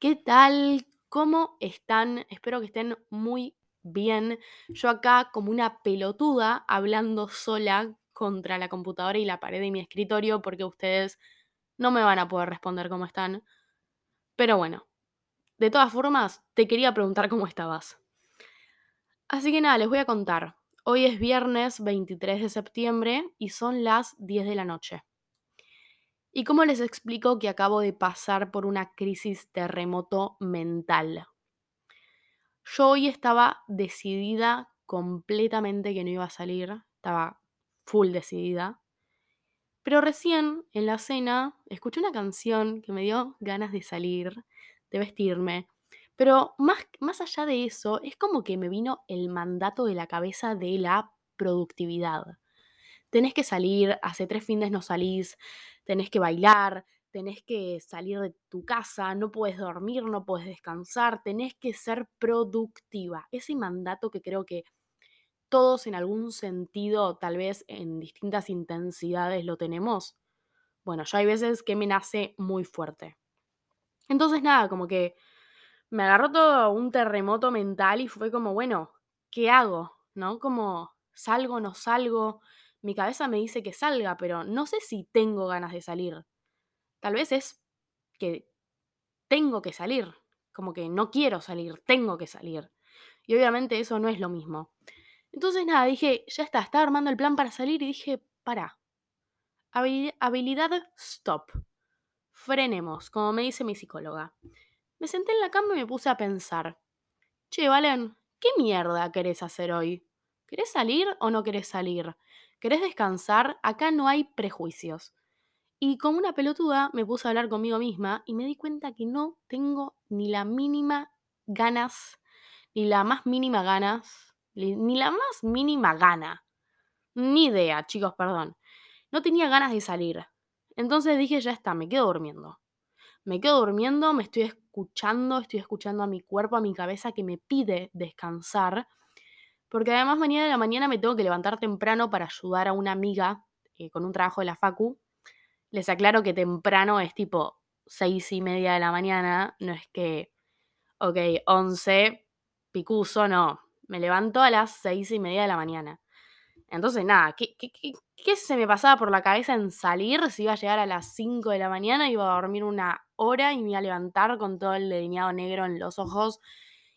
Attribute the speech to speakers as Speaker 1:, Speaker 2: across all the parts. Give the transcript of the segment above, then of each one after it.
Speaker 1: ¿Qué tal? ¿Cómo están? Espero que estén muy bien. Yo acá como una pelotuda hablando sola contra la computadora y la pared de mi escritorio porque ustedes no me van a poder responder cómo están. Pero bueno, de todas formas, te quería preguntar cómo estabas. Así que nada, les voy a contar. Hoy es viernes 23 de septiembre y son las 10 de la noche. ¿Y cómo les explico que acabo de pasar por una crisis terremoto mental? Yo hoy estaba decidida completamente que no iba a salir, estaba full decidida. Pero recién en la cena escuché una canción que me dio ganas de salir, de vestirme. Pero más, más allá de eso, es como que me vino el mandato de la cabeza de la productividad. Tenés que salir, hace tres fines no salís, tenés que bailar, tenés que salir de tu casa, no puedes dormir, no puedes descansar, tenés que ser productiva. Ese mandato que creo que todos en algún sentido, tal vez en distintas intensidades lo tenemos. Bueno, yo hay veces que me nace muy fuerte. Entonces nada, como que me agarró todo un terremoto mental y fue como, bueno, ¿qué hago? ¿No? Como salgo, no salgo. Mi cabeza me dice que salga, pero no sé si tengo ganas de salir. Tal vez es que tengo que salir, como que no quiero salir, tengo que salir. Y obviamente eso no es lo mismo. Entonces nada, dije, ya está, estaba armando el plan para salir y dije, para. Habilidad stop. Frenemos, como me dice mi psicóloga. Me senté en la cama y me puse a pensar. Che, Valen, ¿qué mierda querés hacer hoy? ¿Querés salir o no querés salir? ¿Querés descansar? Acá no hay prejuicios. Y como una pelotuda me puse a hablar conmigo misma y me di cuenta que no tengo ni la mínima ganas, ni la más mínima ganas, ni la más mínima gana. Ni idea, chicos, perdón. No tenía ganas de salir. Entonces dije, ya está, me quedo durmiendo. Me quedo durmiendo, me estoy escuchando, estoy escuchando a mi cuerpo, a mi cabeza que me pide descansar. Porque además mañana de la mañana me tengo que levantar temprano para ayudar a una amiga eh, con un trabajo de la Facu les aclaro que temprano es tipo seis y media de la mañana, no es que, ok, once, picuso, no. Me levanto a las seis y media de la mañana. Entonces, nada, ¿qué, qué, qué, se me pasaba por la cabeza en salir? Si iba a llegar a las 5 de la mañana, iba a dormir una hora y me iba a levantar con todo el delineado negro en los ojos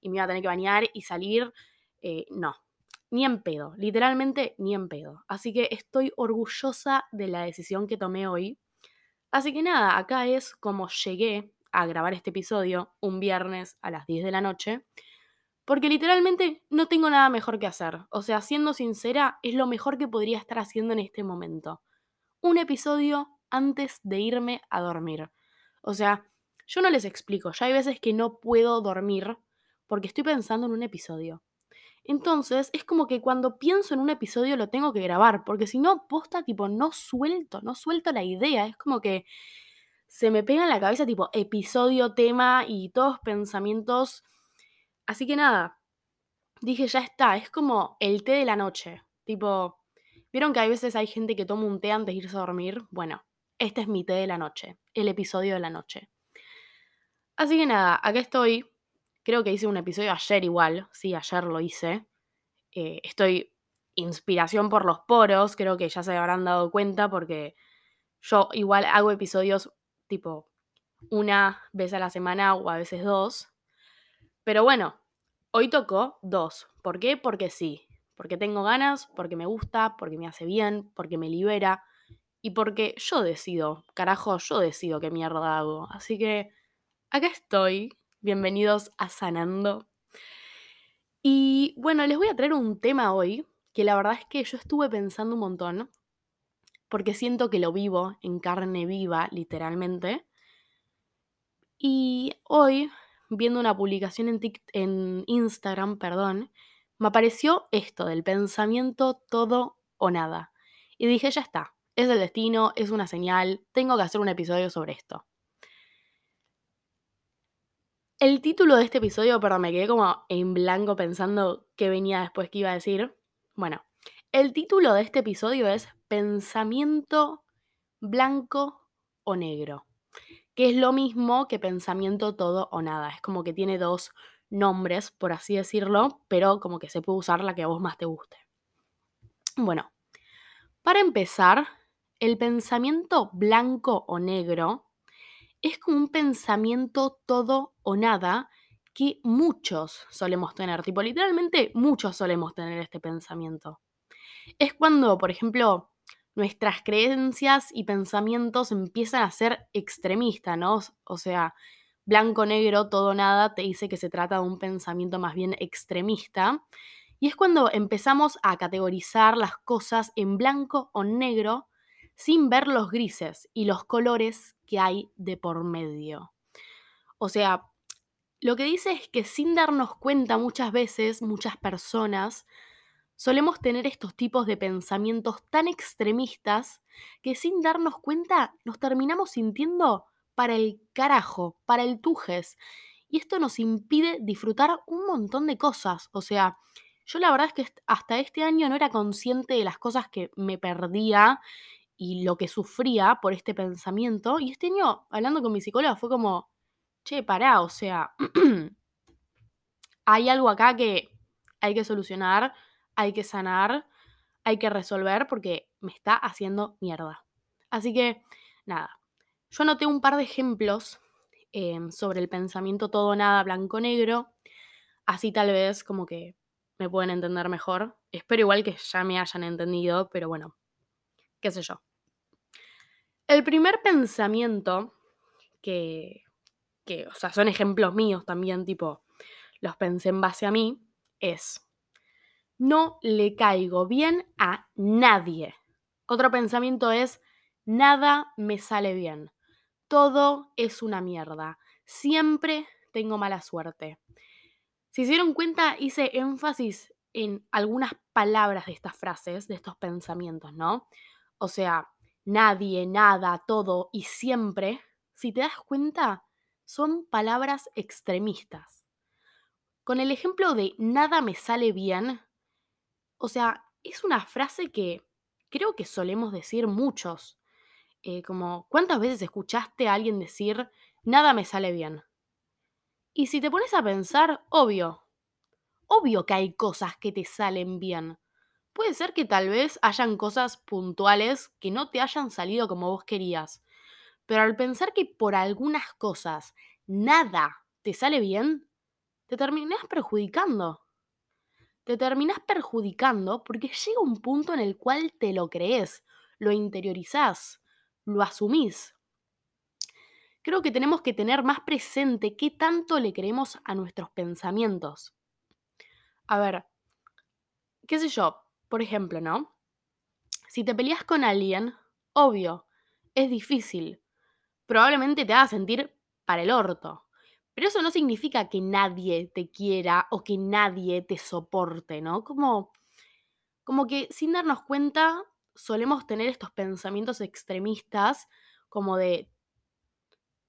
Speaker 1: y me iba a tener que bañar y salir. Eh, no, ni en pedo, literalmente ni en pedo. Así que estoy orgullosa de la decisión que tomé hoy. Así que nada, acá es como llegué a grabar este episodio un viernes a las 10 de la noche, porque literalmente no tengo nada mejor que hacer. O sea, siendo sincera, es lo mejor que podría estar haciendo en este momento. Un episodio antes de irme a dormir. O sea, yo no les explico, ya hay veces que no puedo dormir porque estoy pensando en un episodio. Entonces, es como que cuando pienso en un episodio lo tengo que grabar, porque si no, posta, tipo, no suelto, no suelto la idea. Es como que se me pega en la cabeza, tipo, episodio, tema y todos pensamientos. Así que nada, dije, ya está, es como el té de la noche. Tipo, ¿vieron que hay veces hay gente que toma un té antes de irse a dormir? Bueno, este es mi té de la noche, el episodio de la noche. Así que nada, acá estoy Creo que hice un episodio ayer igual, sí, ayer lo hice. Eh, estoy inspiración por los poros, creo que ya se habrán dado cuenta porque yo igual hago episodios tipo una vez a la semana o a veces dos. Pero bueno, hoy tocó dos. ¿Por qué? Porque sí. Porque tengo ganas, porque me gusta, porque me hace bien, porque me libera y porque yo decido, carajo, yo decido qué mierda hago. Así que acá estoy bienvenidos a Sanando. Y bueno, les voy a traer un tema hoy que la verdad es que yo estuve pensando un montón, porque siento que lo vivo en carne viva, literalmente. Y hoy, viendo una publicación en, en Instagram, perdón, me apareció esto del pensamiento todo o nada. Y dije, ya está, es el destino, es una señal, tengo que hacer un episodio sobre esto. El título de este episodio, perdón, me quedé como en blanco pensando qué venía después que iba a decir. Bueno, el título de este episodio es Pensamiento blanco o negro. que es lo mismo que pensamiento todo o nada. Es como que tiene dos nombres, por así decirlo, pero como que se puede usar la que a vos más te guste. Bueno, para empezar, el pensamiento blanco o negro es como un pensamiento todo o nada que muchos solemos tener, tipo literalmente muchos solemos tener este pensamiento. Es cuando, por ejemplo, nuestras creencias y pensamientos empiezan a ser extremistas, ¿no? O sea, blanco, negro, todo, nada, te dice que se trata de un pensamiento más bien extremista. Y es cuando empezamos a categorizar las cosas en blanco o negro sin ver los grises y los colores que hay de por medio. O sea, lo que dice es que sin darnos cuenta muchas veces, muchas personas, solemos tener estos tipos de pensamientos tan extremistas que sin darnos cuenta nos terminamos sintiendo para el carajo, para el tujes. Y esto nos impide disfrutar un montón de cosas. O sea, yo la verdad es que hasta este año no era consciente de las cosas que me perdía y lo que sufría por este pensamiento. Y este año, hablando con mi psicóloga, fue como, che, pará, o sea, hay algo acá que hay que solucionar, hay que sanar, hay que resolver porque me está haciendo mierda. Así que, nada, yo anoté un par de ejemplos em, sobre el pensamiento todo nada blanco-negro, así tal vez como que me pueden entender mejor. Espero igual que ya me hayan entendido, pero bueno, qué sé yo. El primer pensamiento que, que, o sea, son ejemplos míos también, tipo, los pensé en base a mí, es, no le caigo bien a nadie. Otro pensamiento es, nada me sale bien. Todo es una mierda. Siempre tengo mala suerte. Si se dieron cuenta, hice énfasis en algunas palabras de estas frases, de estos pensamientos, ¿no? O sea, nadie, nada, todo y siempre, si te das cuenta, son palabras extremistas. Con el ejemplo de nada me sale bien, o sea, es una frase que creo que solemos decir muchos. Eh, como, ¿cuántas veces escuchaste a alguien decir, nada me sale bien? Y si te pones a pensar, obvio, obvio que hay cosas que te salen bien. Puede ser que tal vez hayan cosas puntuales que no te hayan salido como vos querías. Pero al pensar que por algunas cosas nada te sale bien, te terminás perjudicando. Te terminás perjudicando porque llega un punto en el cual te lo crees, lo interiorizás, lo asumís. Creo que tenemos que tener más presente qué tanto le creemos a nuestros pensamientos. A ver, qué sé yo, por ejemplo, ¿no? Si te peleas con alguien, obvio, es difícil. Probablemente te haga sentir para el orto. Pero eso no significa que nadie te quiera o que nadie te soporte, ¿no? Como, como que sin darnos cuenta solemos tener estos pensamientos extremistas como de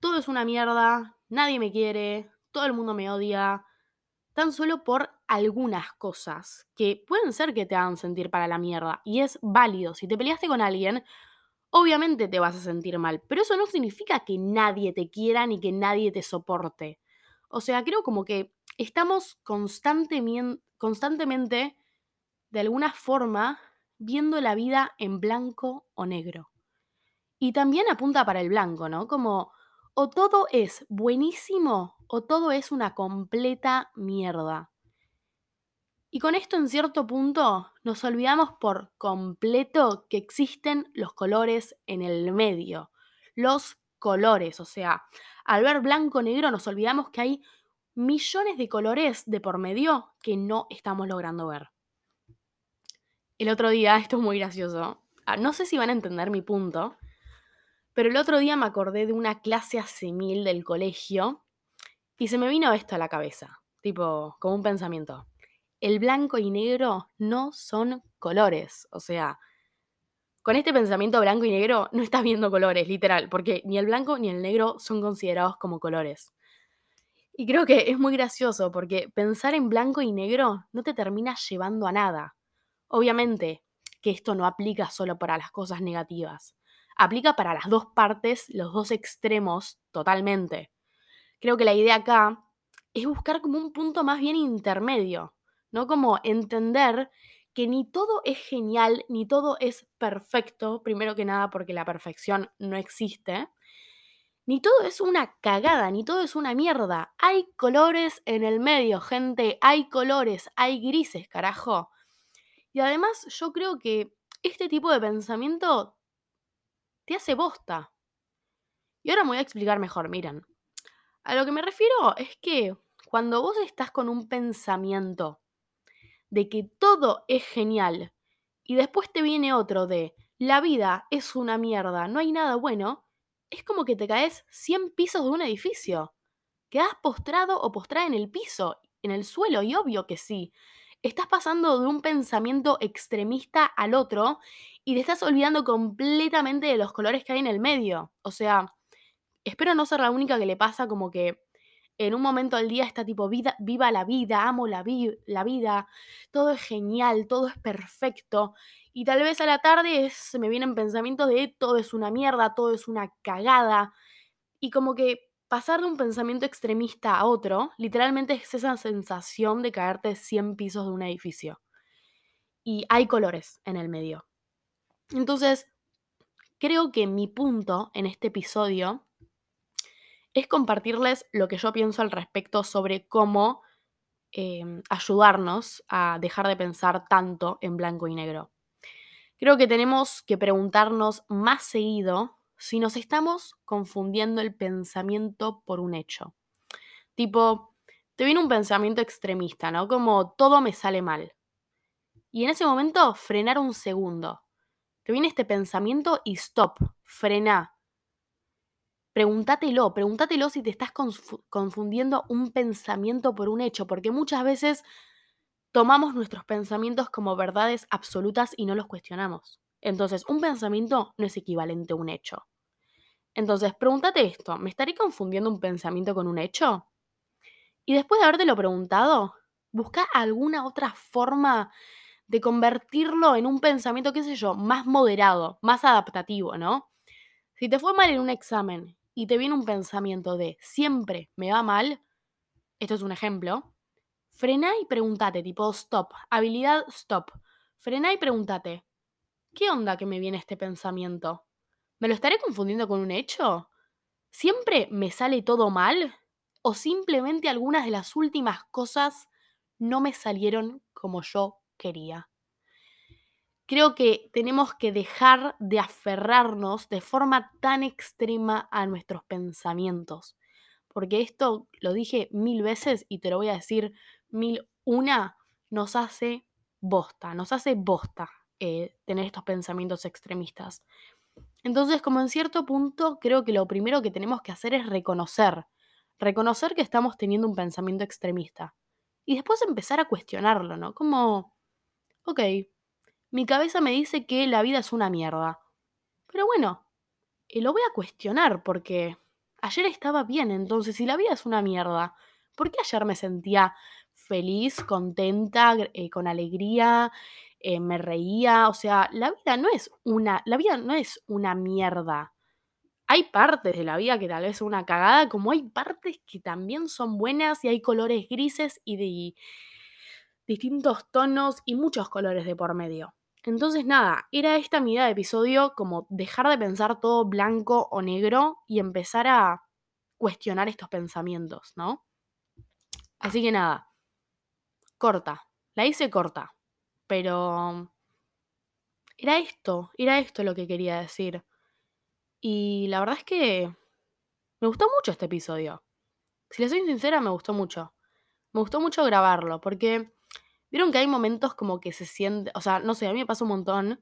Speaker 1: todo es una mierda, nadie me quiere, todo el mundo me odia, tan solo por algunas cosas que pueden ser que te hagan sentir para la mierda. Y es válido. Si te peleaste con alguien, obviamente te vas a sentir mal. Pero eso no significa que nadie te quiera ni que nadie te soporte. O sea, creo como que estamos constantemente, constantemente, de alguna forma, viendo la vida en blanco o negro. Y también apunta para el blanco, ¿no? Como o todo es buenísimo o todo es una completa mierda. Y con esto en cierto punto nos olvidamos por completo que existen los colores en el medio. Los colores, o sea, al ver blanco-negro nos olvidamos que hay millones de colores de por medio que no estamos logrando ver. El otro día, esto es muy gracioso, ah, no sé si van a entender mi punto, pero el otro día me acordé de una clase hace mil del colegio y se me vino esto a la cabeza, tipo, como un pensamiento. El blanco y negro no son colores, o sea, con este pensamiento blanco y negro no estás viendo colores, literal, porque ni el blanco ni el negro son considerados como colores. Y creo que es muy gracioso porque pensar en blanco y negro no te termina llevando a nada. Obviamente que esto no aplica solo para las cosas negativas. aplica para las dos partes, los dos extremos, totalmente. Creo que la idea acá es buscar como un punto más bien intermedio, ¿no? Como entender que ni todo es genial, ni todo es perfecto, primero que nada porque la perfección no existe, ni todo es una cagada, ni todo es una mierda. Hay colores en el medio, gente, hay colores, hay grises, carajo. Y además yo creo que este tipo de pensamiento te hace bosta. Y ahora me voy a explicar mejor, miren. A lo que me refiero es que cuando vos estás con un pensamiento de que todo es genial y después te viene otro de la vida es una mierda, no hay nada bueno, es como que te caes 100 pisos de un edificio. Quedás postrado o postrada en el piso, en el suelo, y obvio que sí. Estás pasando de un pensamiento extremista al otro y te estás olvidando completamente de los colores que hay en el medio. O sea, espero no ser la única que le pasa como que en un momento del día está tipo, vida, viva la vida, amo la, la vida, todo es genial, todo es perfecto. Y tal vez a la tarde se me vienen pensamientos de todo es una mierda, todo es una cagada. Y como que pasar de un pensamiento extremista a otro, literalmente es esa sensación de caerte 100 pisos de un edificio. Y hay colores en el medio. Entonces, creo que mi punto en este episodio es compartirles lo que yo pienso al respecto sobre cómo em, ayudarnos a dejar de pensar tanto en blanco y negro. Creo que tenemos que preguntarnos más seguido si nos estamos confundiendo el pensamiento por un hecho. Tipo, te viene un pensamiento extremista, ¿no? Como todo me sale mal. Y en ese momento, frenar un segundo. Te viene este pensamiento y stop, frena, pregúntatelo, pregúntatelo si te estás confundiendo un pensamiento por un hecho, porque muchas veces tomamos nuestros pensamientos como verdades absolutas y no los cuestionamos. Entonces, un pensamiento no es equivalente a un hecho. Entonces, pregúntate esto, ¿me estaré confundiendo un pensamiento con un hecho? Y después de habértelo preguntado, busca alguna otra forma de convertirlo en un pensamiento, qué sé yo, más moderado, más adaptativo, ¿no? Si te fue mal en un examen y te viene un pensamiento de siempre me va mal, esto es un ejemplo, frena y pregúntate, tipo stop, habilidad stop. Frena y pregúntate, ¿qué onda que me viene este pensamiento? ¿Me lo estaré confundiendo con un hecho? ¿Siempre me sale todo mal? ¿O simplemente algunas de las últimas cosas no me salieron como yo quería? Creo que tenemos que dejar de aferrarnos de forma tan extrema a nuestros pensamientos. Porque esto lo dije mil veces y te lo voy a decir mil una, nos hace bosta, nos hace bosta eh, tener estos pensamientos extremistas. Entonces, como en cierto punto, creo que lo primero que tenemos que hacer es reconocer, reconocer que estamos teniendo un pensamiento extremista. Y después empezar a cuestionarlo, ¿no? Como, ok, mi cabeza me dice que la vida es una mierda. Pero bueno, eh, lo voy a cuestionar porque ayer estaba bien, entonces si la vida es una mierda, ¿por qué ayer me sentía feliz, contenta, eh, con alegría, eh, me reía? O sea, la vida no es una, la vida no es una mierda. Hay partes de la vida que tal vez son una cagada, como hay partes que también son buenas y hay colores grises y de distintos tonos y muchos colores de por medio. Entonces, nada, era esta mi de episodio como dejar de pensar todo blanco o negro y empezar a cuestionar estos pensamientos, ¿no? Así que nada, corta, la hice corta, pero era esto, era esto lo que quería decir. Y la verdad es que me gustó mucho este episodio. Si les soy sincera, me gustó mucho. Me gustó mucho grabarlo, porque Vieron que hay momentos como que se siente, o sea, no sé, a mí me pasa un montón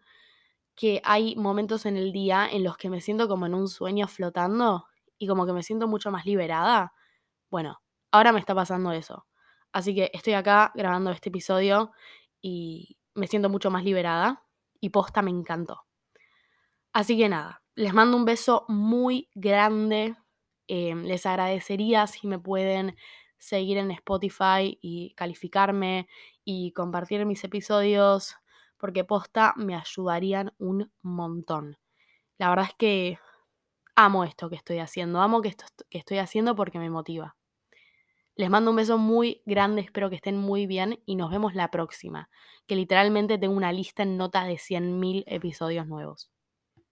Speaker 1: que hay momentos en el día en los que me siento como en un sueño flotando y como que me siento mucho más liberada. Bueno, ahora me está pasando eso. Así que estoy acá grabando este episodio y me siento mucho más liberada y posta me encantó. Así que nada, les mando un beso muy grande. Em, les agradecería si me pueden seguir en Spotify y calificarme y compartir mis episodios porque posta me ayudarían un montón. la verdad es que amo esto que estoy haciendo, amo que esto que estoy haciendo porque me motiva. Les mando un beso muy grande, espero que estén muy bien y nos vemos la próxima, que literalmente tengo una lista en nota de 100.000 episodios nuevos.